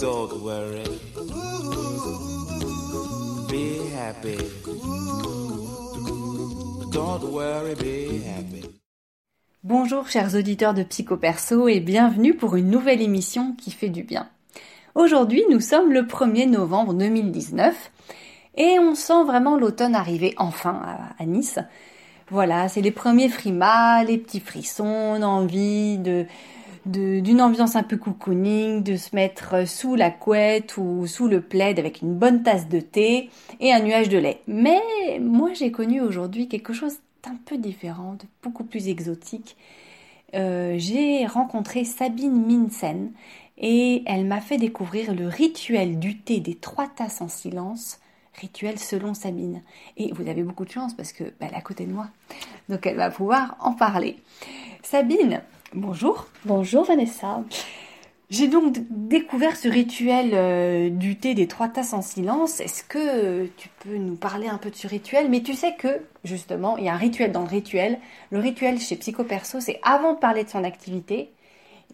Don't worry. Don't worry, be happy. Bonjour chers auditeurs de Psychoperso et bienvenue pour une nouvelle émission qui fait du bien. Aujourd'hui nous sommes le 1er novembre 2019 et on sent vraiment l'automne arriver enfin à, Nice. Voilà, c'est les premiers frimas, les petits frissons, envie de d'une ambiance un peu cocooning, de se mettre sous la couette ou sous le plaid avec une bonne tasse de thé et un nuage de lait. Mais moi j'ai connu aujourd'hui quelque chose d'un peu différent, de beaucoup plus exotique. Euh, j'ai rencontré Sabine Minsen et elle m'a fait découvrir le rituel du thé des trois tasses en silence, rituel selon Sabine. Et vous avez beaucoup de chance parce que bah, est à côté de moi, donc elle va pouvoir en parler. Sabine, bonjour. Bonjour Vanessa. J'ai donc découvert ce rituel euh, du thé des trois tasses en silence. Est-ce que tu peux nous parler un peu de ce rituel? Mais tu sais que, justement, il y a un rituel dans le rituel. Le rituel chez Psychoperso, c'est avant de parler de son activité,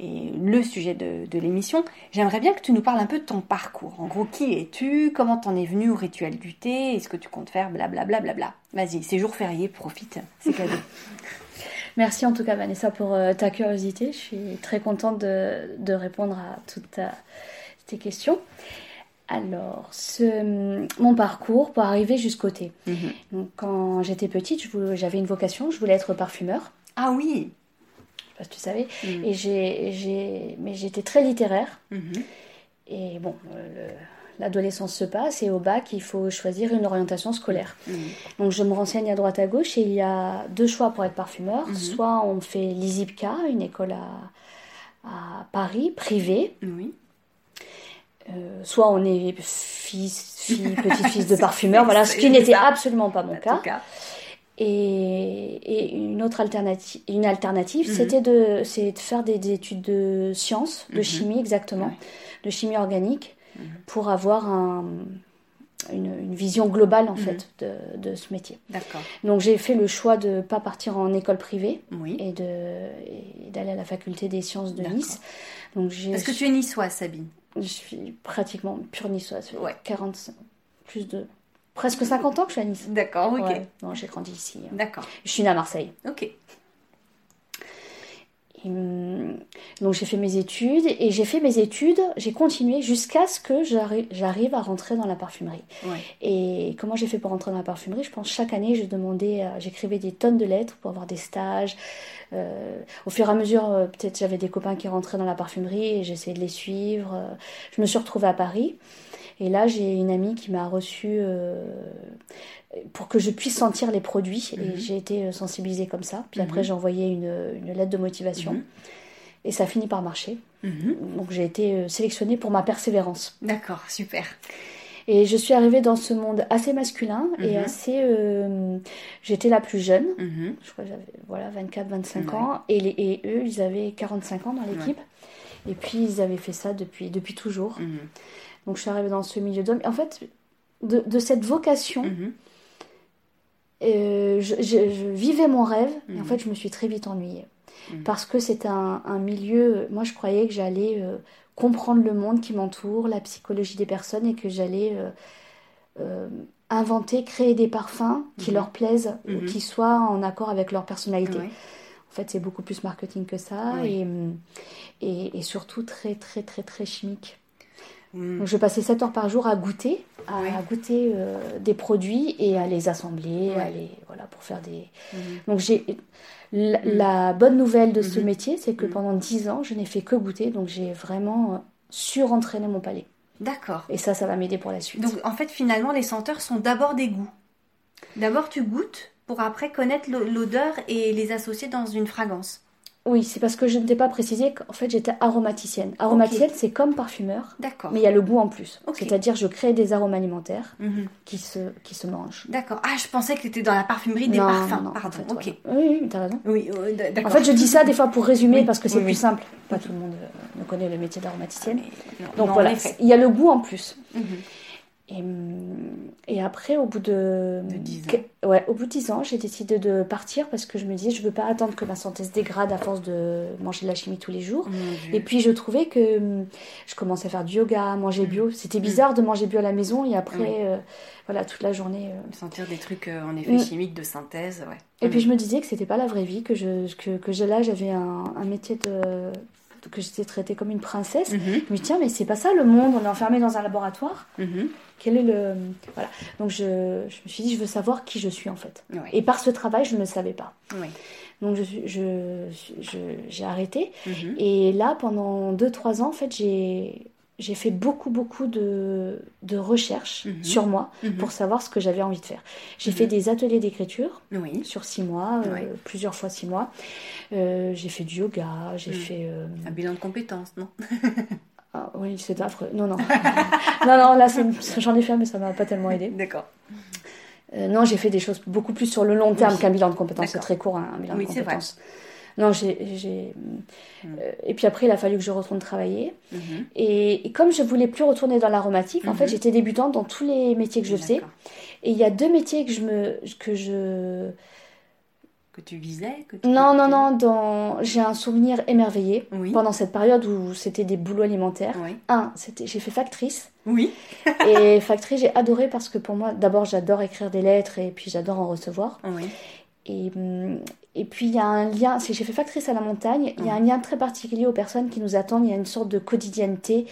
et le sujet de, de l'émission, j'aimerais bien que tu nous parles un peu de ton parcours. En gros, qui es-tu? Comment t'en es venu au rituel du thé? Est-ce que tu comptes faire blablabla bla, bla, bla. Vas-y, c'est jour férié, profite, c'est cadeau. Merci en tout cas Vanessa pour euh, ta curiosité. Je suis très contente de, de répondre à toutes ta, tes questions. Alors, ce, mon parcours pour arriver jusqu'au thé. Mhm. Donc, quand j'étais petite, j'avais une vocation, je voulais être parfumeur. Ah oui Je sais pas si tu savais. Mhm. Et j'ai, mais j'étais très littéraire. Mhm. Et bon, euh, le- l'adolescence se passe et au bac, il faut choisir une orientation scolaire. Mhm. Donc je me renseigne à droite à gauche et il y a deux choix pour être parfumeur. Mhm. Soit on fait l'ISIPCA, une école à, à Paris, privée. Oui. Euh, soit on est fils, fille, petit-fils de parfumeur. Voilà, ce qui n'était absolument pas mon cas. Et, et une autre alternative, une alternative Mhm. c'était de, de faire des, des études de sciences, de chimie exactement, Ouais. de chimie organique, Mhm. pour avoir un- une, une vision globale en Mhm. fait de, de ce métier. D'accord. Donc j'ai fait le choix de pas partir en école privée Oui. et d'aller à la faculté des sciences de. Nice. Donc Parce que tu es niçoise, Sabine. je suis pratiquement pure niçoise. Ouais. 45 plus de presque 50 ans que je suis à Nice. D'accord, ok. Ouais. Non, j'ai grandi ici. D'accord. Je suis née à Marseille. Ok. Et, hum, donc j'ai fait mes études et j'ai fait mes études, j'ai continué jusqu'à ce que j'arri- j'arrive à rentrer dans la parfumerie. Ouais. Et comment j'ai fait pour rentrer dans la parfumerie? Je pense chaque année, je demandais, euh, j'écrivais des tonnes de lettres pour avoir des stages. Euh, au fur et à mesure, euh, peut-être j'avais des copains qui rentraient dans la parfumerie et j'essayais de les suivre. Euh, Je me suis retrouvée à Paris. Et là, j'ai une amie qui m'a reçue euh, pour que je puisse sentir les produits. Mhm. Et j'ai été euh, sensibilisée comme ça. Puis Mhm. après, j'ai envoyé une, une lettre de motivation. Mhm. Et ça a fini par marcher. Mhm. Donc j'ai été euh, sélectionnée pour ma persévérance. D'accord, super. Et je suis arrivée dans ce monde assez masculin et Mhm. assez... euh, J'étais la plus jeune. Mhm. Je crois que j'avais voilà, 24-25 Ouais. ans. Et, les, et eux, ils avaient 45 ans dans l'équipe. Et puis, ils avaient fait ça depuis, depuis toujours. Mhm. Donc, je suis arrivée dans ce milieu d'hommes. En fait, de, de cette vocation, Mhm. euh, je, je- je vivais mon rêve. Et en Mhm. fait, je me suis très vite ennuyée. Mhm. Parce que c'est un, un milieu... Moi, je croyais que j'allais euh, comprendre le monde qui m'entoure, la psychologie des personnes, et que j'allais... euh, inventer, créer des parfums qui leur plaisent, ou qui soient en accord avec leur personnalité. Ouais. En fait, c'est beaucoup plus marketing que ça Oui. et, et, et surtout très, très, très, très chimique. Donc, je passais 7 heures par jour à goûter, à Oui. goûter euh, des produits et à les assembler, Oui. à les, voilà, pour faire des. Mhm. Donc, j'ai. La, la bonne nouvelle de ce Mhm. métier, c'est que pendant 10 ans, je n'ai fait que goûter, donc j'ai vraiment euh, surentraîné mon palais. D'accord. Et ça, ça va m'aider pour la suite. Donc en fait finalement les senteurs sont d'abord des goûts. D'abord tu goûtes pour après connaître l'o- l'odeur et les associer dans une fragrance. Oui, c'est parce que je ne t'ai pas précisé qu'en fait, j'étais aromaticienne. Aromaticienne, c'est comme parfumeur, D'accord. mais il y a le goût en plus. C'est-à-dire, je crée des arômes alimentaires. Mhm. qui se, qui se mangent. D'accord. Ah je pensais que tu étais dans la parfumerie des Non, parfums. non, non, Pardon. en fait, ok. Oui, oui, t'as raison. Oui, En fait, je dis ça des fois pour résumer Oui, parce que c'est oui, plus oui. simple. Pas tout le monde euh, ne connaît le métier d'aromaticienne. Non, Donc non, voilà, il y a le goût en plus. Mhm. Et, hum, et après, au bout de, De 10 ans. que- ouais, au bout de 10 ans, j'ai décidé de partir parce que je me disais, je veux pas attendre que ma santé se dégrade à force de manger de la chimie tous les jours. Et puis je trouvais que hum, je commençais à faire du yoga, manger bio. C'était bizarre de manger bio à la maison et après, Mm. Euh, voilà, toute la journée. euh. Sentir des trucs euh, en effet Mm. chimiques de synthèse, ouais. Et Mm. puis je me disais que c'était pas la vraie vie, que je, que, que là j'avais un, un métier de que j'étais traitée comme une princesse. Mhm, Je me dis tiens mais c'est pas ça le monde, on est enfermé dans un laboratoire. mhm. Quel est le voilà. Donc je, je me suis dit je veux savoir qui je suis en fait. Et par ce travail je ne le savais pas. Donc je suis- je je- j'ai arrêté. Mhm. Et là, pendant 2-3 ans, en fait, j'ai, j'ai fait beaucoup, beaucoup de, de recherches Mhm. sur moi Mhm. pour savoir ce que j'avais envie de faire. J'ai Mhm. fait des ateliers d'écriture Oui. sur 6 mois, euh, plusieurs fois 6 mois. Euh, j'ai fait du yoga, j'ai fait... euh, Un bilan de compétences, non? Ah, oui, c'est affreux. Non, non. non, non, là, j'en ai fait, mais ça m'a pas tellement aidé. D'accord. Non, j'ai fait des choses beaucoup plus sur le long terme Oui. qu'un bilan de compétences. C'est très court, hein, un bilan Oui, de c'est vrai. Non, j'ai... j'ai- Mm. euh, et puis après, il a fallu que je retourne travailler. Mhm. Et, et comme je voulais plus retourner dans l'aromatique, en Mhm. fait, j'étais débutante dans tous les métiers que je faisais. Et il y a deux métiers que je me, que je, Que tu visais que tu- non, non, non, dans, j'ai un souvenir émerveillé Oui. pendant cette période où c'était des boulots alimentaires. Oui. Un, c'était, j'ai fait factrice. Oui. Et factrice, j'ai adoré parce que pour moi, d'abord, j'adore écrire des lettres et puis j'adore en recevoir. Oui. Et, hum, et puis il y a un lien, c'est j'ai fait factrice à la montagne, il y a un lien très particulier aux personnes qui nous attendent, il y a une sorte de quotidienneté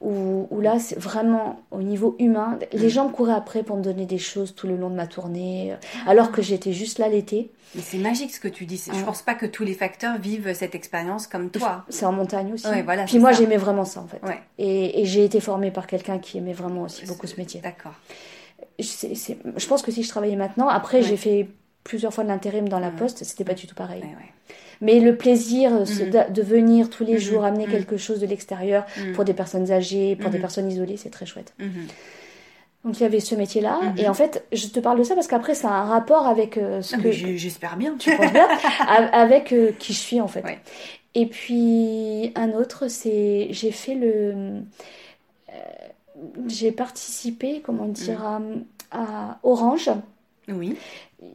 où, où là c'est vraiment au niveau humain, les gens me couraient après pour me donner des choses tout le long de ma tournée, alors que j'étais juste là l'été. Mais c'est magique ce que tu dis. Je Ouais. pense pas que tous les facteurs vivent cette expérience comme toi. C'est en montagne aussi. Ouais, voilà, puis moi j'aimais vraiment ça en fait. Ouais. Et, et j'ai été formée par quelqu'un qui aimait vraiment aussi beaucoup ce métier. D'accord. Je pense que si je travaillais maintenant, après Ouais. j'ai fait plusieurs fois de l'intérim dans la poste, c'était pas du tout pareil. Mais le plaisir euh, Mhm. de, venir tous les Mhm. jours amener Mhm. quelque chose de l'extérieur Mhm. pour des personnes âgées, pour des Mhm. personnes isolées, c'est très chouette. Mhm. Donc il y avait ce métier-là. Et en fait, je te parle de ça parce qu'après, ça a un rapport avec euh, ce Ah, que J'espère bien. tu penses bien, avec euh, qui je suis en fait. Ouais. Et puis un autre, c'est j'ai fait le, euh, j'ai participé, comment dire, Mhm. à, à Orange. Oui.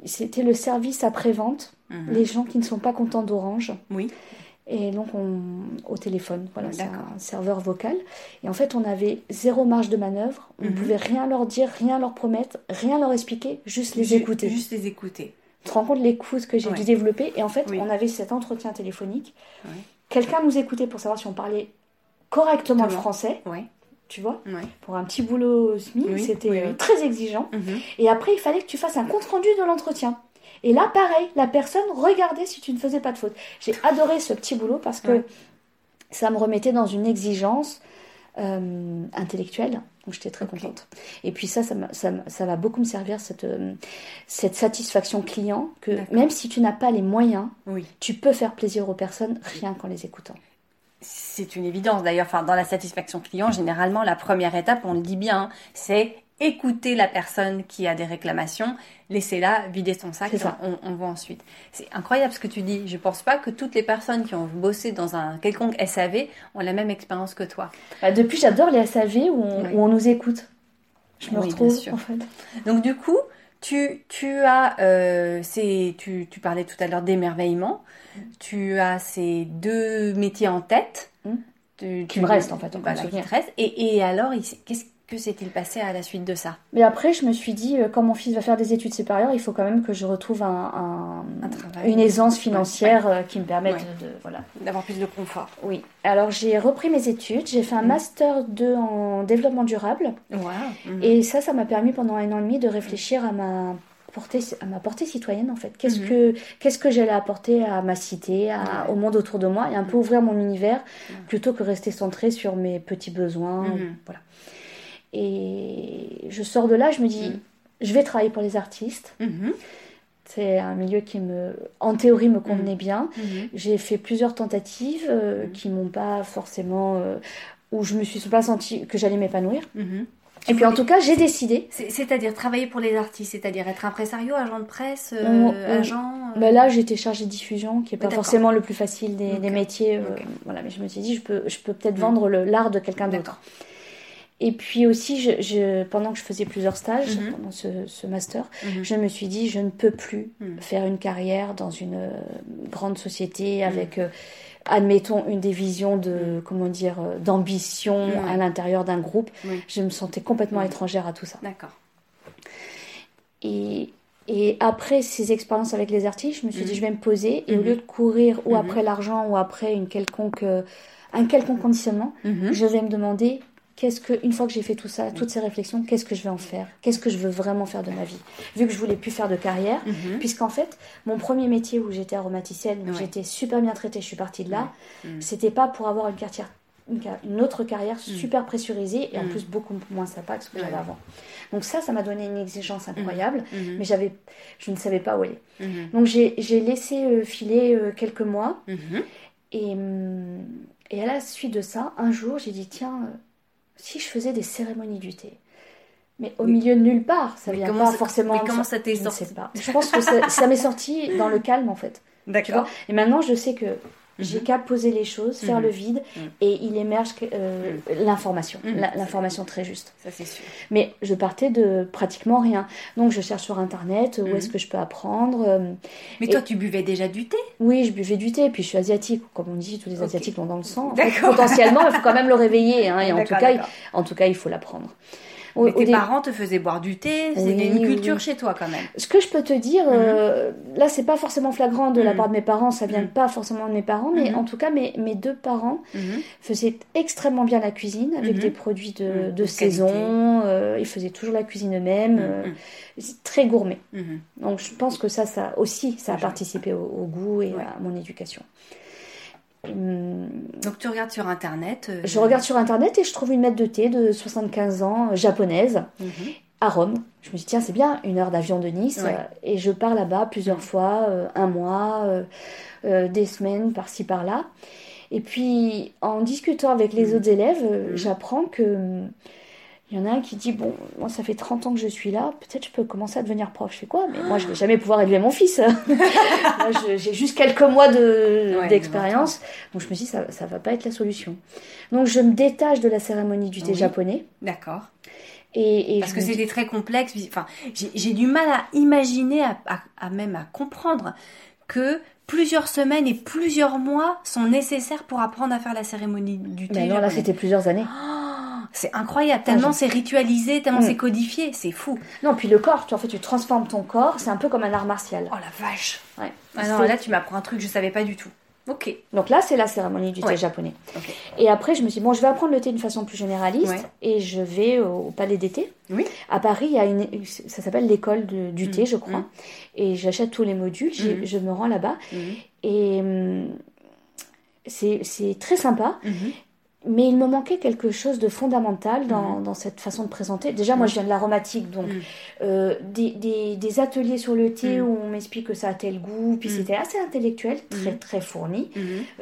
C'était le service après-vente. Mhm. Les gens qui ne sont pas contents d'Orange. Oui. Et donc, on, au téléphone, voilà, c'est un serveur vocal. Et en fait, on avait zéro marge de manœuvre. On ne Mhm. pouvait rien leur dire, rien leur promettre, rien leur expliquer, juste les écouter. Juste les écouter. Tu te rends compte l'écoute que j'ai Ouais. dû développer? Et en fait, Oui. on avait cet entretien téléphonique. Ouais. Quelqu'un nous écoutait pour savoir si on parlait correctement le français, Ouais. Tu vois. Ouais. Pour un petit boulot au Oui, c'était oui, euh, oui. très exigeant. Mhm. Et après, il fallait que tu fasses un compte-rendu de l'entretien. Et là, pareil, la personne regardait si tu ne faisais pas de faute. J'ai adoré ce petit boulot parce que Ouais. ça me remettait dans une exigence euh, intellectuelle. Donc j'étais très contente. Et puis ça, ça, va beaucoup me servir, cette, euh, cette satisfaction client, que même si tu n'as pas les moyens, Oui. tu peux faire plaisir aux personnes rien qu'en les écoutant. C'est une évidence d'ailleurs. Enfin, dans la satisfaction client, généralement, la première étape, on le dit bien, hein, c'est écouter la personne qui a des réclamations, laisser-la vider son sac, et on, on voit ensuite. C'est incroyable ce que tu dis. Je pense pas que toutes les personnes qui ont bossé dans un quelconque SAV ont la même expérience que toi. Bah, depuis, j'adore les SAV où on, Oui. où on nous écoute. Je me Oui, bien retrouve, sûr. en fait. Donc du coup, tu, tu as, euh, ces- tu, tu parlais tout à l'heure d'émerveillement, tu as ces deux métiers en tête. Mm. Tu- Qui me restent, en fait, encore voilà, qui te restent. Et, et alors, qu'est-ce que s'est-il passé à la suite de ça? Mais après, je me suis dit, euh, quand mon fils va faire des études supérieures, il faut quand même que je retrouve un, un- Un travail. une aisance financière euh, qui me permette Ouais. de, de- Voilà. D'avoir plus de confort. Oui. Alors, j'ai repris mes études. J'ai fait un Mm. Master 2 en développement durable. Wow. Et ça, ça m'a permis pendant un an et demi de réfléchir à ma portée, à ma portée citoyenne, en fait. Qu'est-ce Mhm. que, qu'est-ce que j'allais apporter à ma cité, à- au monde autour de moi, et un peu ouvrir mon univers plutôt que rester centré sur mes petits besoins. Mhm. Voilà. Et je sors de là, je me dis, Mhm. je vais travailler pour les artistes. Mhm. C'est un milieu qui me, en théorie, me convenait bien. Mhm. J'ai fait plusieurs tentatives euh, Mhm. qui m'ont pas forcément, euh, où je me suis pas senti que j'allais m'épanouir. Et puis en tout cas, j'ai décidé. C'est- C'est-à-dire travailler pour les artistes, c'est-à-dire être impresario, agent de presse, euh, On- on- agent. euh, Bah là, j'étais chargée de diffusion, qui est pas forcément le plus facile des, métiers. euh. Voilà, mais je me suis dit, je peux, je peux peut-être Mhm. vendre l'art de quelqu'un d'autre. Et puis aussi, je, je- pendant que je faisais plusieurs stages, Mhm. pendant ce, ce master, Mhm. je me suis dit, je ne peux plus Mhm. faire une carrière dans une euh, grande société avec, euh, admettons, une des visions de, comment dire, euh, d'ambition à l'intérieur d'un groupe. Je me sentais complètement étrangère à tout ça. D'accord. Et, et après ces expériences avec les artistes, je me suis dit, je vais me poser et au lieu de courir ou après l'argent ou après une quelconque, un quelconque conditionnement, je vais me demander qu'est-ce que, une fois que j'ai fait tout ça, toutes ces réflexions, qu'est-ce que je vais en faire? Qu'est-ce que je veux vraiment faire de ma vie? Vu que je voulais plus faire de carrière, Mhm. puisqu'en fait, mon premier métier où j'étais aromaticienne, où Ouais. j'étais super bien traitée, je suis partie de là, Ouais. Mhm. c'était pas pour avoir une, autre carrière super pressurisée et en Mhm. plus beaucoup moins sympa que ce que j'avais avant. Donc ça, ça m'a donné une exigence incroyable, Mhm. mais j'avais, je ne savais pas où aller. Mhm. Donc j'ai laissé euh, filer euh, quelques mois et, hum, et à la suite de ça, un jour, j'ai dit tiens, euh, si je faisais des cérémonies du thé. Mais au milieu de nulle part, ça vient pas forcément. mais comment ça t'est Je sorti sais pas. Je pense que ça, ça m'est sorti dans le calme en fait. D'accord. et maintenant, je sais que j'ai Mhm. qu'à poser les choses, faire Mhm. le vide, Mhm. et il émerge euh, l'information, Mhm. l'information très juste. Ça c'est sûr. Mais je partais de pratiquement rien. Donc je cherche sur internet où Mhm. est-ce que je peux apprendre. euh, Mais Et- toi, tu buvais déjà du thé? Oui, je buvais du thé, puis je suis asiatique, comme on dit, tous les asiatiques l'ont dans le sang. En fait, potentiellement, il faut quand même le réveiller, hein, et en tout, cas, il, en tout cas, il faut l'apprendre. Au- Mais au tes parents te faisaient boire du thé, c'était Oui, une culture oui. chez toi quand même. Ce que je peux te dire, euh, là, c'est pas forcément flagrant de la Mhm. part de mes parents, ça vient Mhm. pas forcément de mes parents, mais Mhm. en tout cas, mes, mes deux parents Mhm. faisaient extrêmement bien la cuisine avec Mhm. des produits de, Mhm. saison. euh, ils faisaient toujours la cuisine eux-mêmes. euh, Mhm. très gourmet. Mhm. Donc je pense que ça, ça aussi, ça a participé au, au goût et Ouais. à mon éducation. Hum, Donc tu regardes sur internet. euh, Je regarde sur internet et je trouve une maître de thé de 75 ans, euh, japonaise, Mhm. à Rome. Je me dis, tiens, c'est bien, une heure d'avion de Nice. Ouais. euh, Et je pars là-bas plusieurs fois, euh, un mois, des semaines, par-ci, par-là. Et puis, en discutant avec les Mhm. autres élèves, Mhm. j'apprends que. Il y en a un qui dit Bon, moi, ça fait 30 ans que je suis là, peut-être je peux commencer à devenir prof. Je fais quoi? Mais moi, je vais jamais pouvoir élever mon fils. moi, j'ai juste quelques mois de- Ouais, d'expérience. Donc, je me dis Ça ça va pas être la solution. Donc, je me détache de la cérémonie du thé Oui. japonais. D'accord. Et, et Parce que me dis- c'était très complexe. Enfin, j'ai du mal à imaginer, à, à- à même à comprendre que plusieurs semaines et plusieurs mois sont nécessaires pour apprendre à faire la cérémonie du thé. Mais non, là, c'était plusieurs années. Oh, c'est incroyable, tellement c'est ritualisé, tellement Mm. c'est codifié, c'est fou. Non, puis le corps, tu, en fait, tu transformes ton corps, c'est un peu comme un art martial. Oh la vache. Ouais. Ah non, là tu m'apprends un truc que je savais pas du tout. Ok. Donc là, c'est la cérémonie du thé Ouais. japonais. Et après, je me suis dit, bon, je vais apprendre le thé d'une façon plus généraliste Ouais. et je vais au Palais d'été. Oui. À Paris, il y a une, ça s'appelle l'école du thé, Mm. je crois. Mm. Et j'achète tous les modules, je me rends là-bas. Et hum, c'est c'est très sympa. Mais il me manquait quelque chose de fondamental dans, Mhm. dans cette façon de présenter. Déjà, moi, Mhm. je viens de l'aromatique, donc Mhm. euh, des, des, des ateliers sur le thé où on m'explique que ça a tel goût, puis c'était assez intellectuel, très très fourni.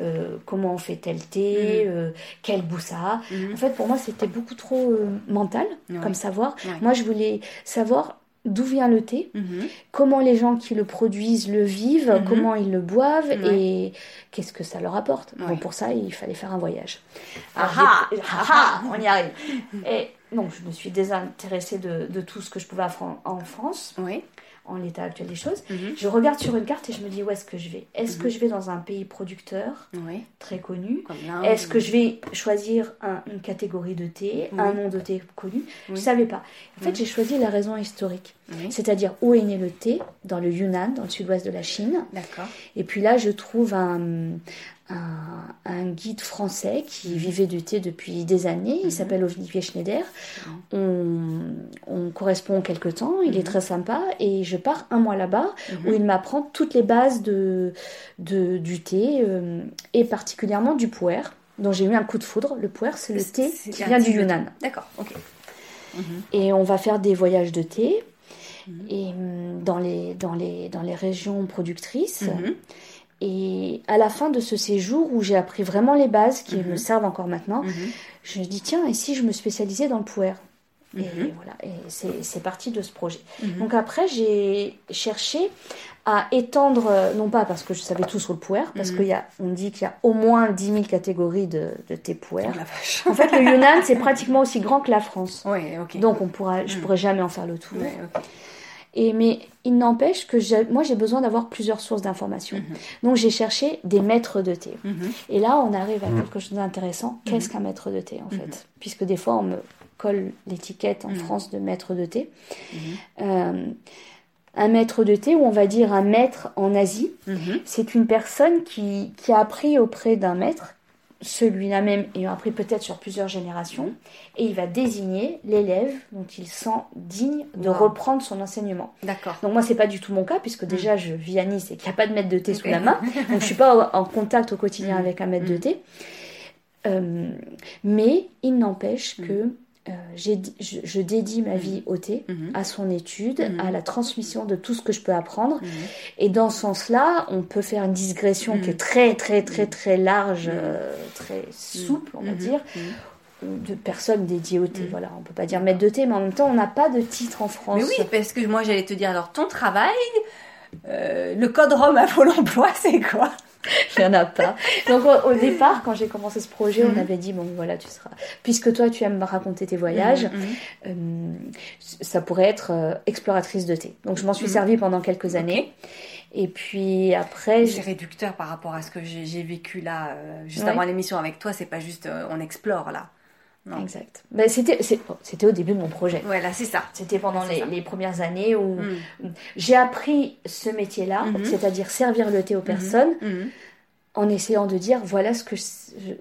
Euh, comment on fait tel thé, euh, quel goût ça a. En fait, pour moi, c'était beaucoup trop euh, mental Ouais. comme savoir. Ouais. Moi, je voulais savoir d'où vient le thé, Mhm. comment les gens qui le produisent le vivent, Mhm. comment ils le boivent Ouais. et qu'est-ce que ça leur apporte. Ouais. Bon, pour ça, il fallait faire un voyage. Ah ah, ah ah, on y arrive. Et donc, je me suis désintéressée de, de tout ce que je pouvais en France, Oui. En l'état actuel des choses. Mhm. Je regarde sur une carte et je me dis où est-ce que je vais? Est-ce Mhm. que je vais dans un pays producteur Oui. très connu? Est-ce que je vais choisir un- une catégorie de thé, Oui. un nom de thé connu? Je ne savais pas. En fait, j'ai choisi la raison historique, c'est-à-dire où est né le thé, dans le Yunnan, dans le sud-ouest de la Chine. D'accord. Et puis là, je trouve un, un, un guide français qui Mhm. vivait du thé depuis des années. Il s'appelle Olivier Schneider. On, on correspond quelque temps. Il est Mhm. très sympa. Et je pars un mois là-bas Mhm. où il m'apprend toutes les bases de, de- du thé euh, et particulièrement du puer, dont j'ai eu un coup de foudre. Le puer, c'est le thé qui vient du. Yunnan. D'accord. Ok. Mhm. Et on va faire des voyages de thé Mhm. et hum, dans les, dans les, dans les régions productrices. Et à la fin de ce séjour où j'ai appris vraiment les bases qui Mhm. me servent encore maintenant, Mhm. je me dis tiens, et si je me spécialisais dans le puer? Et Mhm. voilà, et c'est parti de ce projet. Donc après, j'ai cherché à étendre, non pas parce que je savais tout sur le puer, parce y a, on dit qu'il y a au moins 10 000 catégories de, de thé puer. Oh. En fait, le Yunnan, c'est pratiquement aussi grand que la France. Ouais. Donc, on pourra, je pourrais jamais en faire le tour. Ouais. Et, mais il n'empêche que moi, j'ai besoin d'avoir plusieurs sources d'informations. Mhm. Donc, j'ai cherché des maîtres de thé. Mhm. Et là, on arrive à quelque chose d'intéressant. Qu'est-ce qu'un maître de thé, en Mhm. fait? Puisque des fois, on me colle l'étiquette en Mhm. France de maître de thé. Mhm. Euh, un maître de thé, ou on va dire un maître en Asie, Mhm. c'est une personne qui, qui a appris auprès d'un maître, celui-là même ayant appris peut-être sur plusieurs générations, et il va désigner l'élève dont il sent digne de Wow. reprendre son enseignement. D'accord. Donc moi, c'est pas du tout mon cas, puisque déjà, je vis à Nice et qu'il n'y a pas de maître de thé sous la main, donc je suis pas en contact au quotidien Mhm. avec un maître de Mhm. thé. Euh, mais il n'empêche que euh, je, je dédie ma vie au thé, Mhm. à son étude, Mhm. à la transmission de tout ce que je peux apprendre. Mhm. Et dans ce sens-là, on peut faire une digression Mhm. qui est très, très, très, très large, Mhm. euh, très souple, on va Mhm. dire, Mhm. de personnes dédiées au thé. Mhm. Voilà, on peut pas dire maître de thé, mais en même temps, on n'a pas de titre en France. Mais oui, parce que moi j'allais te dire alors ton travail, euh, le code Rome à Pôle emploi, c'est quoi? Il n'y en a pas. Donc au, au départ, quand j'ai commencé ce projet, on avait dit, bon voilà, tu seras... Puisque toi, tu aimes raconter tes voyages, Mhm. euh, ça pourrait être euh, exploratrice de thé. Donc je m'en suis Mhm. servie pendant quelques années. Et puis après, C'est réducteur par rapport à ce que j'ai vécu là, euh, juste Ouais. avant l'émission avec toi. C'est pas juste on explore là. Non. exact. Ben, c'était bon, c'était au début de mon projet. Voilà, c'est ça. C'était pendant les, les premières années où Mhm. j'ai appris ce métier-là, Mhm. c'est-à-dire servir le thé aux personnes, Mhm. en essayant de dire voilà ce que je-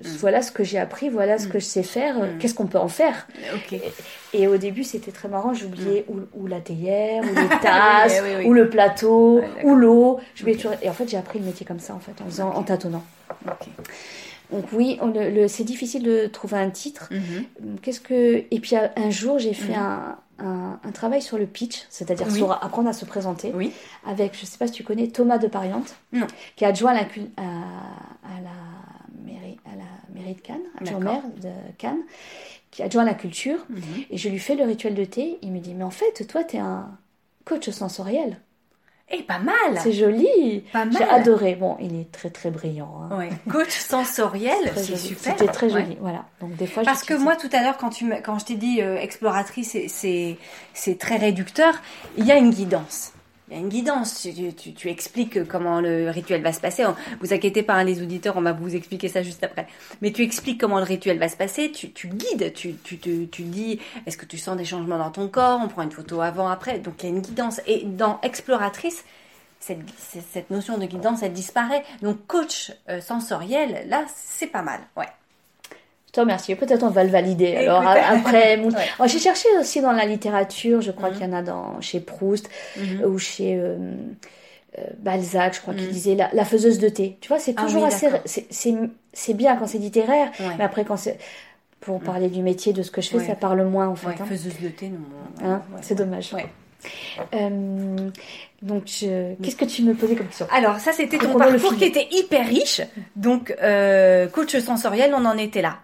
je- voilà ce que j'ai appris, voilà ce Mhm. que je sais faire, euh, qu'est-ce qu'on peut en faire? Ok. Et au début, c'était très marrant, j'oubliais ou, ou la théière, ou les tasses, Oui, oui, oui. ou le plateau, Ouais, ou l'eau. J'oubliais Ok. toujours- Et en fait, j'ai appris le métier comme ça, en fait, en, faisant, en tâtonnant. Donc oui, on- le, le- c'est difficile de trouver un titre. Mhm. Qu'est-ce que et puis un un jour, j'ai fait Mhm. un, un- un travail sur le pitch, c'est-à-dire Oui. sur apprendre à se présenter, Oui. avec, je sais pas si tu connais Thomas de Pariante, Non. qui est adjoint à la, à, à la mairie, à la mairie de Cannes, adjoint maire de Cannes, qui est adjoint à la culture. Mhm. Et je lui fais le rituel de thé. Il me dit, mais en fait, toi, t'es un coach sensoriel. Eh, pas mal. C'est joli. Pas J'ai mal. adoré. Bon, il est très très brillant. hein. Ouais. Coach sensoriel, c'est super. C'était très Ouais. joli. Voilà. Donc des fois, Parce que moi, tout à l'heure, quand, tu quand je t'ai dit euh, exploratrice, c'est- c'est c'est très réducteur, il y a une guidance. Il y a une guidance. Tu, tu- tu expliques comment le rituel va se passer. Vous inquiétez pas, hein, les auditeurs, on va vous expliquer ça juste après. Mais tu expliques comment le rituel va se passer. Tu, tu guides. Tu, tu, tu, dis est-ce que tu sens des changements dans ton corps? On prend une photo avant, après. Donc il y a une guidance. Et dans exploratrice, cette, cette- cette notion de guidance, elle disparaît. Donc coach euh, sensoriel, là, c'est pas mal. Ouais. Te remercie. Peut-être on va le valider. Alors après, mon- Ouais. Oh, j'ai cherché aussi dans la littérature. Je crois Mhm. qu'il y en a dans chez Proust Mhm. ou chez euh, euh, Balzac. Je crois qu'il Mhm. disait la, la faiseuse de thé. Tu vois, c'est Ah toujours oui, assez. c'est- bien quand c'est littéraire, Ouais. mais après quand c'est pour parler du métier de ce que je fais, Ouais. ça parle moins en fait. Hein. faiseuse de thé, non. Hein, c'est dommage. Euh, donc, je- qu'est-ce que tu me posais comme question? Alors, ça, c'était ton parcours qui était hyper riche. Donc, euh, coach sensoriel, on en était là.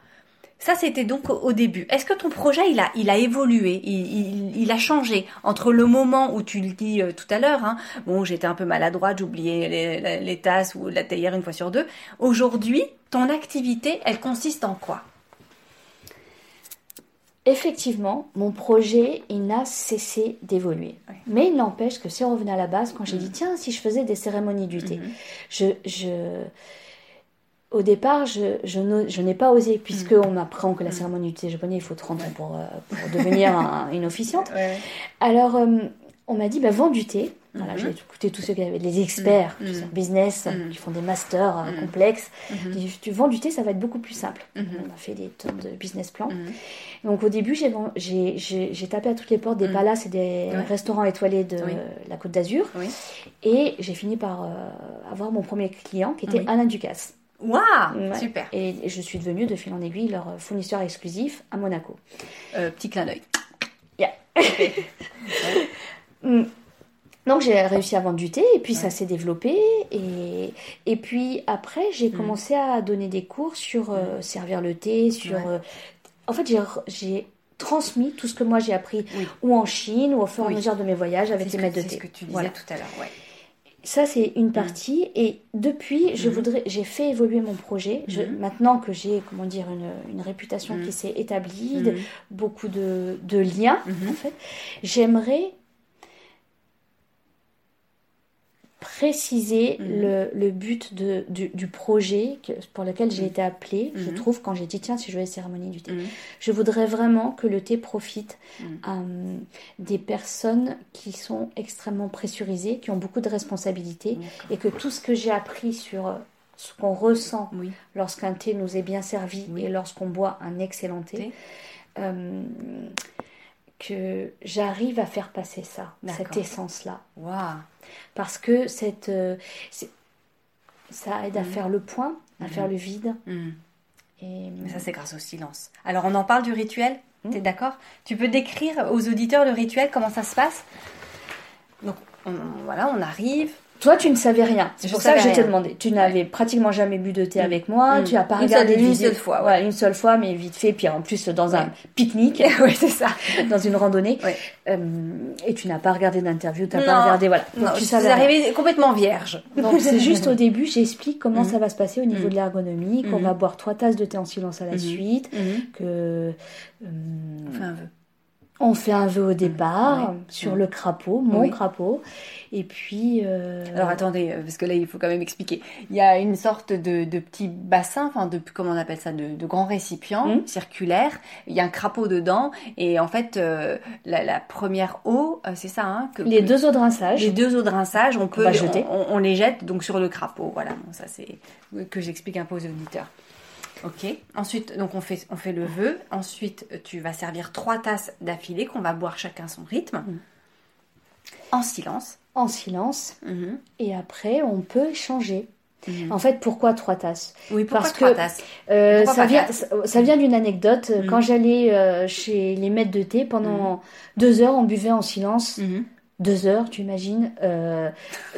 Ça, c'était donc au- début. Est-ce que ton projet, il a, il a évolué, il, il, il a changé entre le moment où tu le dis euh, tout à l'heure, hein, bon, j'étais un peu maladroite, j'oubliais les, les- les tasses ou la théière une fois sur deux. Aujourd'hui, ton activité, elle consiste en quoi? Effectivement, mon projet, il n'a cessé d'évoluer. Mais il n'empêche que si on revenait à la base, quand j'ai Mhm. dit, tiens, si je faisais des cérémonies du thé, Mhm. je, je, au départ, je, je, n'o- je n'ai pas osé, puisque Mhm. on m'apprend que la cérémonie du thé japonais, il faut 30 ans pour, euh, pour devenir un- une officiante. Alors, euh, on m'a dit, bah, vends du thé. Voilà, Mhm. j'ai écouté tous ceux qui avaient les experts, sais, en business, qui font des masters euh, complexes. Mhm. J'ai dit, Tu vends du thé, ça va être beaucoup plus simple. Mhm. On a fait des tonnes de business plans. Donc au début, j'ai tapé à toutes les portes des Mm. palaces et des Ouais. restaurants étoilés de Oui. la Côte d'Azur. Oui. Et j'ai fini par euh, avoir mon premier client qui était. Alain Ducasse. Waouh, Ouais. super. Et je suis devenue de fil en aiguille leur fournisseur exclusif à Monaco. Euh, petit clin d'œil. Yeah. Mm. Donc j'ai réussi à vendre du thé et puis ça s'est développé et, et puis après j'ai Mm. commencé à donner des cours sur euh, servir le thé, sur... Euh, en fait j'ai transmis tout ce que moi j'ai appris Oui. ou en Chine ou au fur et Oui. à mesure de mes voyages avec C'est les maîtres de c'est thé. ce que tu disais Voilà. tout à l'heure, ouais. Ça, c'est une partie. Et depuis, je Mhm. voudrais, j'ai fait évoluer mon projet. Je- Mhm. maintenant que j'ai, comment dire, une, une réputation qui s'est établie, de- Mhm. beaucoup de, de liens, Mhm. en fait, j'aimerais préciser Mhm. le, le but de, du, du projet que- pour lequel j'ai Mhm. été appelée, je Mhm. trouve, quand j'ai dit, tiens, si je vais à la cérémonie du thé. Je voudrais vraiment que le thé profite à euh, des personnes qui sont extrêmement pressurisées, qui ont beaucoup de responsabilités, et que tout ce que j'ai appris sur ce qu'on ressent Oui. lorsqu'un thé nous est bien servi Oui. et lorsqu'on boit un excellent thé, Thé. euh, que j'arrive à faire passer ça, cette essence-là. Parce que cette, euh, ça aide à Mhm. faire le point, à Mhm. faire le vide. Mhm. Et Mais ça, c'est grâce au silence. Alors, on en parle du rituel? Mm. T'es d'accord? Tu peux décrire aux auditeurs le rituel, comment ça se passe? Donc, on- voilà, on arrive. Toi, tu ne savais rien. C'est Je pour ça que je t'ai demandé. Tu n'avais pratiquement jamais bu de thé Mm. avec moi. Mm. Tu n'as pas Une regardé une vidéo- seule fois, ouais. Une seule fois, mais vite fait. Puis en plus, dans un Ouais. pique-nique, oui, c'est ça. dans une randonnée. Ouais. Euh, et tu n'as pas regardé d'interview, tu n'as pas regardé. Voilà. Donc, Non, tu tu savais es rien. arrivé complètement vierge. Donc c'est juste au début, j'explique comment Mhm. ça va se passer au niveau de l'ergonomie, qu'on va boire trois tasses de thé en silence à la suite, que euh, vœu. On fait un vœu au départ Ouais. sur le crapaud, mon Oui. crapaud, et puis euh, Alors attendez, euh, parce que là il faut quand même expliquer. Il y a une sorte de, de petit bassin, enfin de comment on appelle ça, de, de grand récipient Mhm. circulaire. Il y a un crapaud dedans et en fait euh, la, la première eau, c'est ça, hein, que, les deux eaux de rinçage. les deux eaux de rinçage, on peut jeter. on, on les jette donc sur le crapaud. Voilà, bon, ça c'est que j'explique un peu aux auditeurs. Ok. Ensuite, donc on fait, on fait le vœu. Ensuite, tu vas servir trois tasses d'affilée qu'on va boire chacun son rythme, Mhm. en silence. en silence, Mhm. et après on peut changer. Mhm. En fait, pourquoi trois tasses? Oui, parce que- tasses? Euh, ça, vient, ça, ça vient d'une anecdote. Mhm. Quand j'allais euh, chez les maîtres de thé, pendant deux heures, on buvait en silence. Deux heures, tu imagines, euh,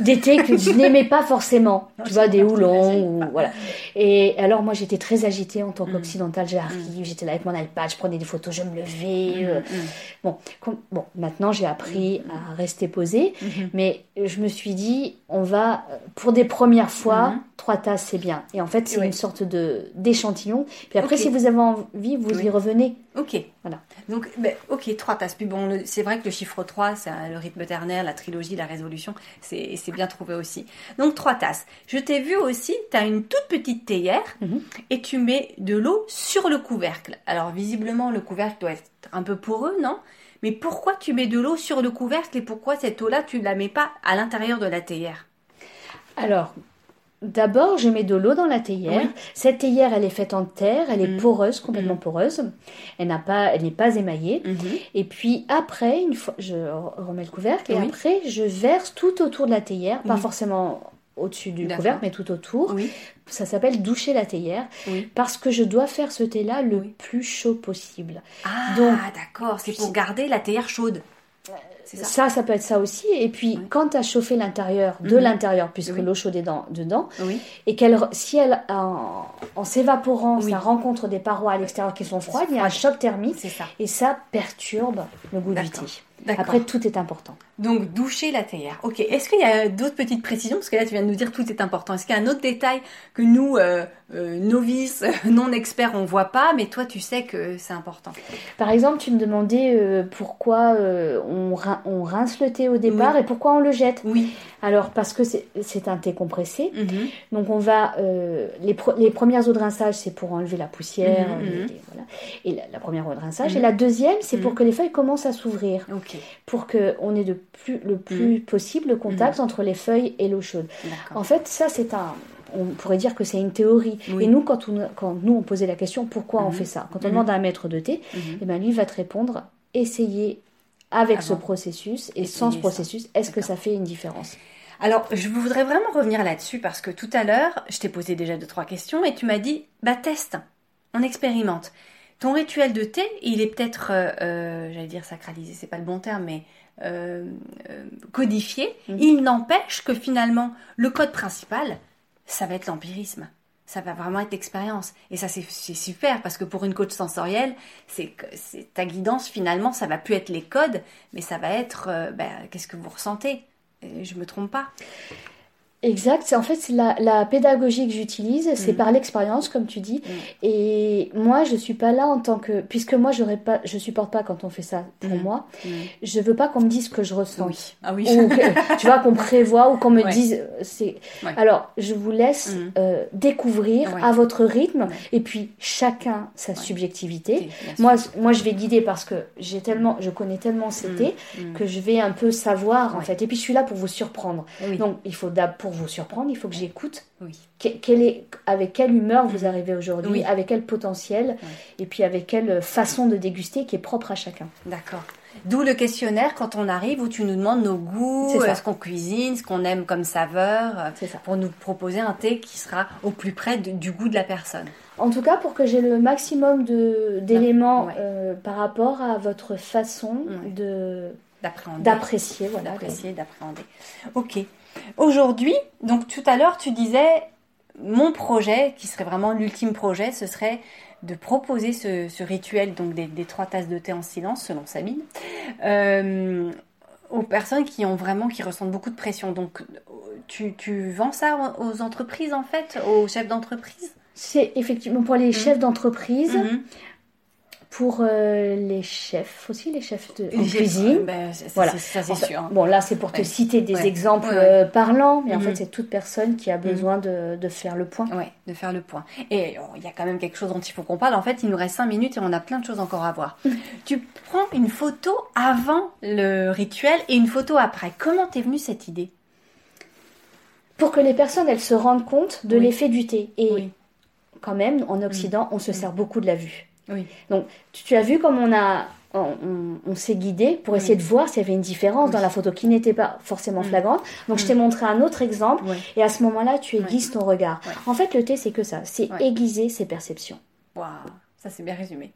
thés que je n'aimais pas forcément, Non, tu vois, des pas, oulons, j'imagine ou voilà. Et alors moi j'étais très agitée en tant Mm. qu'occidentale, j'arrive, j'étais là avec mon iPad, je prenais des photos, je me levais. euh, Mhm. Bon, com- bon, maintenant j'ai appris à rester posée, Mhm. mais je me suis dit, on va, euh, pour des premières fois, Mhm. trois tasses c'est bien. Et en fait c'est une sorte de d'échantillon. Puis après si vous avez envie, vous Oui. y revenez. Ok. Voilà. Donc, ben, ok, trois tasses. Puis bon, c'est vrai que le chiffre 3, c'est le rythme ternaire, la trilogie, la résolution, c'est bien trouvé aussi. Donc, trois tasses. Je t'ai vu aussi, tu as une toute petite théière Mhm. et tu mets de l'eau sur le couvercle. Alors, visiblement, le couvercle doit être un peu poreux, non? Mais pourquoi tu mets de l'eau sur le couvercle et pourquoi cette eau-là, tu la mets pas à l'intérieur de la théière? Alors, d'abord, je mets de l'eau dans la théière. Oui. Cette théière, elle est faite en terre, elle est Mhm. poreuse, complètement Mhm. poreuse. Elle n'a pas, elle n'est pas émaillée. Et puis après, une fois, je remets le couvercle et Oui. après, je verse tout autour de la théière, pas Oui. forcément au-dessus du couvercle, mais tout autour. Oui. Ça s'appelle doucher la théière Oui. parce que je dois faire ce thé-là le Oui. plus chaud possible. Ah, d'accord, c'est pour garder la théière chaude. Ça. Ça, ça peut être ça aussi. Et puis, quand tu as chauffé l'intérieur, de Mhm. l'intérieur, puisque Oui. l'eau chaude est dans- dedans, Oui. et qu'elle, si elle, en, en s'évaporant, Oui. ça rencontre des parois à l'extérieur qui sont froides, il y a un choc thermique C'est ça. et ça perturbe le goût du thé. Après, tout est important. Donc, doucher la théière. Ok. Est-ce qu'il y a d'autres petites précisions? Parce que là, tu viens de nous dire tout est important. Est-ce qu'il y a un autre détail que nous, euh, euh, novices, non experts, on voit pas, mais toi, tu sais que c'est important? Par exemple, tu me demandais euh, pourquoi on, rin- on rince le thé au départ Oui. et pourquoi on le jette. Oui. Alors, parce que c'est un thé compressé. Mhm. Donc, on va. euh, les, premières eaux de rinçage, c'est pour enlever la poussière. Mhm, mhm. les- voilà. Et la, la première eau de rinçage. Et la deuxième, c'est pour que les feuilles commencent à s'ouvrir. Ok. Pour qu'on ait de plus, le plus possible le contact entre les feuilles et l'eau chaude. En fait, ça, c'est un. On pourrait dire que c'est une théorie. Oui. Et nous, quand, on, quand nous, on posait la question pourquoi on fait ça, quand on demande à un maître de thé, Mhm. eh ben, lui va te répondre essayez avec ce Avant. processus et Essayez sans ce processus, est-ce que ça fait une différence? Alors, je voudrais vraiment revenir là-dessus parce que tout à l'heure, je t'ai posé déjà deux, trois questions et tu m'as dit, bah teste, on expérimente. Ton rituel de thé, il est peut-être, euh, euh, j'allais dire sacralisé, c'est pas le bon terme, mais euh, euh, codifié. Mhm. Il n'empêche que finalement, le code principal, ça va être l'empirisme. ça va vraiment être l'expérience. Et ça, c'est super parce que pour une coach sensorielle, c'est ta guidance finalement, ça va plus être les codes, mais ça va être ben, qu'est-ce que vous ressentez. Je me trompe pas. Exact, c'est en fait c'est la, la pédagogie que j'utilise, c'est Mm. par l'expérience comme tu dis. Mm. Et moi je suis pas là en tant que puisque moi j'aurais pas je supporte pas quand on fait ça pour Mm. moi. Je veux pas qu'on me dise ce que je ressens. Oui. Ah oui. Ou que- tu vois qu'on prévoit ou qu'on me Ouais. dise euh, c'est Ouais. alors je vous laisse euh, découvrir Ouais. à votre rythme et puis chacun sa subjectivité. Moi, moi, je vais guider parce que j'ai tellement, je connais tellement Mm. que je vais un peu savoir en fait. Et puis je suis là pour vous surprendre. Oui. Donc il faut d'ab- pour vous surprendre, il faut que j'écoute Oui. que- quelle est, avec quelle humeur vous arrivez aujourd'hui, Oui. avec quel potentiel, et puis avec quelle façon de déguster qui est propre à chacun. D'accord. D'où le questionnaire quand on arrive où tu nous demandes nos goûts, euh, ce qu'on cuisine, ce qu'on aime comme saveur, euh, ça. pour nous proposer un thé qui sera au plus près de- du goût de la personne. En tout cas, pour que j'ai le maximum d'éléments Ouais. euh, par rapport à votre façon Ouais. de D'appréhender. d'apprécier, voilà. D'apprécier, d'appréhender. Ok. Aujourd'hui, donc tout à l'heure, tu disais, mon projet, qui serait vraiment l'ultime projet, ce serait de proposer ce, ce rituel donc des, des trois tasses de thé en silence, selon Sabine, euh, aux personnes qui ont vraiment, qui ressentent beaucoup de pression. Donc, tu, tu vends ça aux entreprises, en fait, aux chefs d'entreprise? C'est effectivement pour les chefs d'entreprise, Mhm. Pour euh, les chefs aussi, les chefs de en cuisine. ben, Voilà. c'est- ça, c'est sûr. hein. Bon, là, c'est pour te citer des Ouais. exemples Ouais, euh, parlants, mais en Mhm. fait, c'est toute personne qui a besoin de, de faire le point. Ouais, de faire le point. Et oh, il y a quand même quelque chose dont il faut qu'on parle. En fait, il nous reste 5 minutes et on a plein de choses encore à voir. tu prends une photo avant le rituel et une photo après. Comment t'es venue cette idée? Pour que les personnes, elles se rendent compte de Oui. l'effet du thé. Et Oui. quand même, en Occident, on se sert beaucoup de la vue. Oui. Donc, tu, tu as vu comme on a... On, on- on s'est guidé pour essayer de voir s'il y avait une différence dans la photo qui n'était pas forcément flagrante. Donc, je t'ai montré un autre exemple. Et à ce moment-là, tu aiguises ton regard. En fait, le thé, c'est que ça. C'est aiguiser ses perceptions. Waouh, ça c'est bien résumé.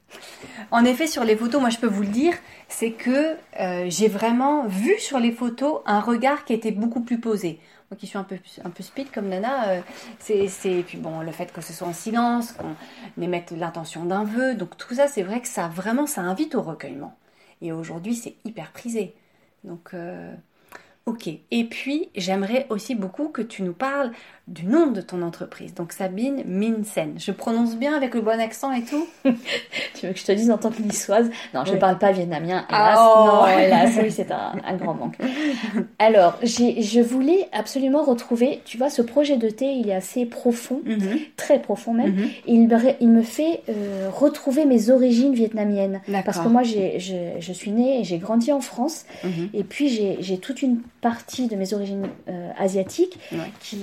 En effet, sur les photos, moi je peux vous le dire, c'est que euh, j'ai vraiment vu sur les photos un regard qui était beaucoup plus posé. Moi qui suis un peu, un peu speed comme Nana, euh, c'est, c'est, puis bon, le fait que ce soit en silence, qu'on émette l'intention d'un vœu, donc tout ça, c'est vrai que ça vraiment, ça invite au recueillement. Et aujourd'hui, c'est hyper prisé. Donc, euh, ok. Et puis, j'aimerais aussi beaucoup que tu nous parles du nom de ton entreprise. Donc, Sabine Minsen. Je prononce bien avec le bon accent et tout Tu veux que je te dise en tant que niçoise Non, je ne Oui. parle pas vietnamien. Hélas, Ah, oh. non, hélas, oui, c'est un, un grand manque. Alors, je voulais absolument retrouver, tu vois, ce projet de thé, il est assez profond, très profond même. Mhm. Il, me ré- il me fait euh, retrouver mes origines vietnamiennes. Parce que moi, je, je suis née et j'ai grandi en France. Mhm. Et puis, j'ai, j'ai toute une partie de mes origines euh, asiatiques Ouais. qui,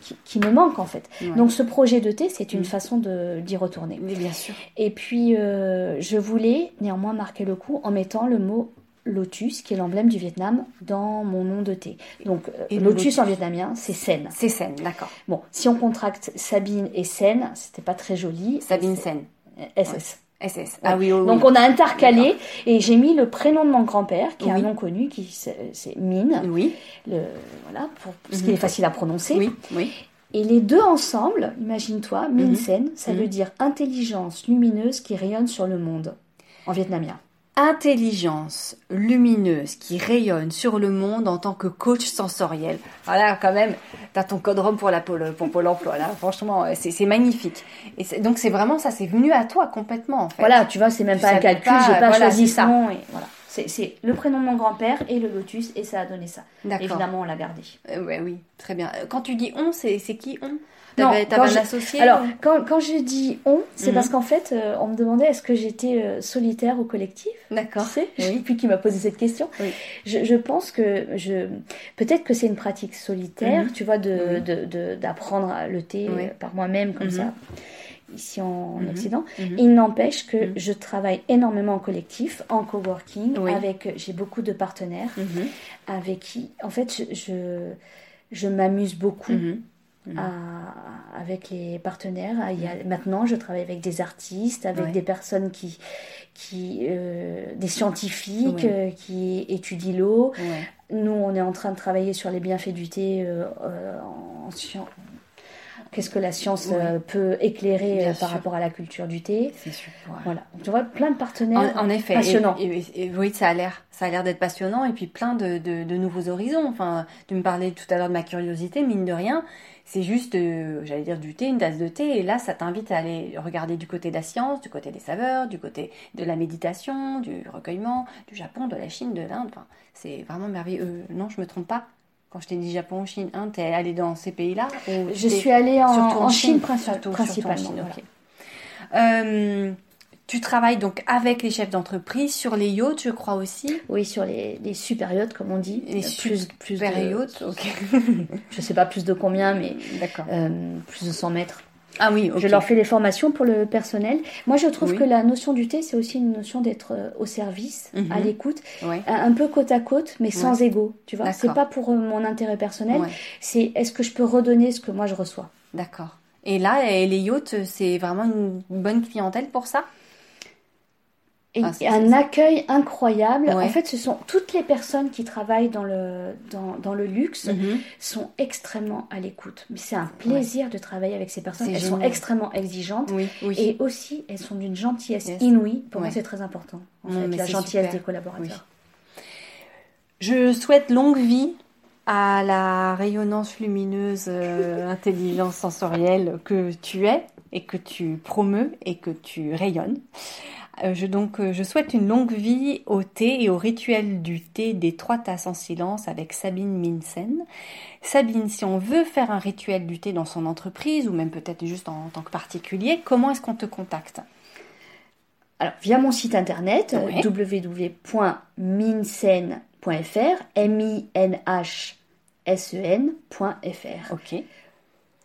qui, qui me manque, en fait. Ouais. Donc, ce projet de thé, c'est une Mhm. façon d'y retourner. Mais bien sûr. Et puis, euh, je voulais néanmoins marquer le coup en mettant le mot lotus, qui est l'emblème du Vietnam, dans mon nom de thé. Donc, euh, Et lotus, lotus. en vietnamien, c'est Sen. C'est Sen, d'accord. Bon, si on contracte Sabine et Sen, c'était pas très joli. Sabine Sen. SS. SS. Ah oui, oui, oui. Donc, on a intercalé et j'ai mis le prénom de mon grand-père, qui est Oui. un nom connu, qui c'est c'est Min, Oui, le, voilà, pour, parce Mhm. qu'il est facile à prononcer. oui, oui. Et les deux ensemble, imagine-toi, Min Mhm. Sen, ça Mhm. veut dire intelligence lumineuse qui rayonne sur le monde, en vietnamien. Intelligence lumineuse qui rayonne sur le monde en tant que coach sensoriel. Voilà, quand même, t'as ton code ROM pour la pôle, pour Pôle emploi, là. Franchement, euh, c'est magnifique. Et c'est- donc, c'est vraiment ça, c'est venu à toi complètement, en fait. Voilà, tu vois, c'est même Tu pas un calcul, j'ai pas voilà, choisi ça. nom. Et voilà. C'est le prénom de mon grand-père et le lotus, et ça a donné ça. Évidemment, on l'a gardé. Euh, ouais, oui, très bien. Euh, Quand tu dis on, c'est qui on? Non, T'avais un associé Alors, ou- quand, quand je dis on, c'est Mhm. parce qu'en fait, euh, on me demandait est-ce que j'étais euh, solitaire ou collectif D'accord. Tu sais, Oui. depuis qu'il m'a posé cette question. Oui. Je, je pense que je peut-être que c'est une pratique solitaire, Mhm. tu vois, de Oui. de- de- d'apprendre le thé par moi-même comme Mhm. ça ici en Mhm. Occident. Mhm. Il n'empêche que Mhm. je travaille énormément en collectif, en coworking, Oui. avec j'ai beaucoup de partenaires avec qui, en fait, je je, je m'amuse beaucoup. À- avec les partenaires. Il y a, maintenant, je travaille avec des artistes, avec Ouais. des personnes qui, qui euh, des scientifiques Ouais. euh, qui étudient l'eau. Ouais. Nous, on est en train de travailler sur les bienfaits du thé euh, euh, en, scien- qu'est-ce que la science Oui. euh, peut éclairer Bien euh, par sûr. rapport à la culture du thé. C'est super. ouais. Voilà. Donc, tu vois, plein de partenaires En, en effet, et- passionnants. et- et- et oui, ça a l'air, ça a l'air d'être passionnant et puis plein de, de, de nouveaux horizons. Enfin, tu me parlais tout à l'heure de ma curiosité, mine de rien, c'est juste, euh, j'allais dire du thé, une tasse de thé, et là, ça t'invite à aller regarder du côté de la science, du côté des saveurs, du côté de la méditation, du recueillement, du Japon, de la Chine, de l'Inde. Enfin, c'est vraiment merveilleux. Euh, non, je me trompe pas. Quand je t'ai dit Japon, Chine, Inde, t'es allé dans ces pays-là Je suis allée en, Chine, principalement. Chine, voilà. ok. Euh, tu travailles donc avec les chefs d'entreprise sur les yachts, je crois aussi. Oui, sur les, les super yachts, comme on dit. Les Euh, plus, plus Super de, yachts, ok. Je sais pas plus de combien, mais euh, plus de 100 mètres. Ah oui. Je leur fais les formations pour le personnel. Moi, je trouve Oui. que la notion du thé, c'est aussi une notion d'être euh, au service, Mhm. à l'écoute, Ouais. un peu côte à côte, mais sans ego. Tu vois, c'est pas pour euh, mon intérêt personnel. Ouais. C'est est-ce que je peux redonner ce que moi je reçois? D'accord. Et là, les yachts, c'est vraiment une bonne clientèle pour ça? Et Ah, un accueil incroyable. Ouais. En fait, ce sont toutes les personnes qui travaillent dans le, dans, dans le luxe Mhm. sont extrêmement à l'écoute. Mais c'est un plaisir de travailler avec ces personnes. Elles sont extrêmement exigeantes. Oui, oui. Et aussi, elles sont d'une gentillesse Yes. inouïe. Pour Ouais. moi, c'est très important. En fait, la gentillesse super. des collaborateurs. Je souhaite longue vie à la rayonnance lumineuse, euh, intelligence sensorielle que tu es et que tu promeus et que tu rayonnes. Euh, je, donc, euh, je souhaite une longue vie au thé et au rituel du thé des trois tasses en silence avec Sabine Minsen. Sabine, si on veut faire un rituel du thé dans son entreprise ou même peut-être juste en, tant que particulier, comment est-ce qu'on te contacte? Alors, via mon site internet, euh, www.minsen.fr, M-I-N-H-S-E-N.fr, Ok.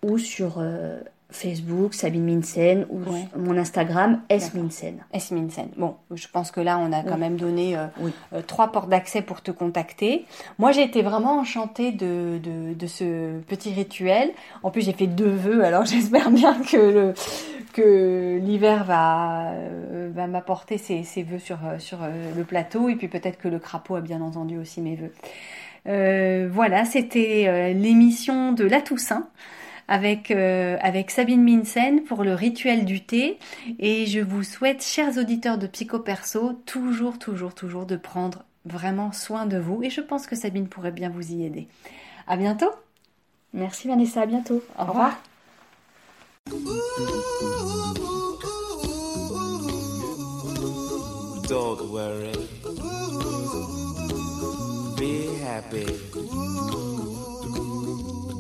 ou sur euh, Facebook, Sabine Minsen, ou Ouais. mon Instagram, S. Minsen. S. Minsen. Bon, je pense que là, on a quand Oui. même donné euh, Oui. euh, trois portes d'accès pour te contacter. Moi, j'ai été vraiment enchantée de, de, de ce petit rituel. En plus, j'ai fait deux vœux, alors j'espère bien que le que l'hiver va euh, va m'apporter ses, ses vœux sur sur le plateau et puis peut-être que le crapaud a bien entendu aussi mes vœux. Voilà, c'était l'émission de la Toussaint avec euh, avec Sabine Minsen pour le rituel du thé. Et je vous souhaite, chers auditeurs de Psycho Perso, toujours, toujours, toujours de prendre vraiment soin de vous. Et je pense que Sabine pourrait bien vous y aider. À bientôt. Merci Vanessa, à bientôt. Au revoir. Don't worry. Be happy.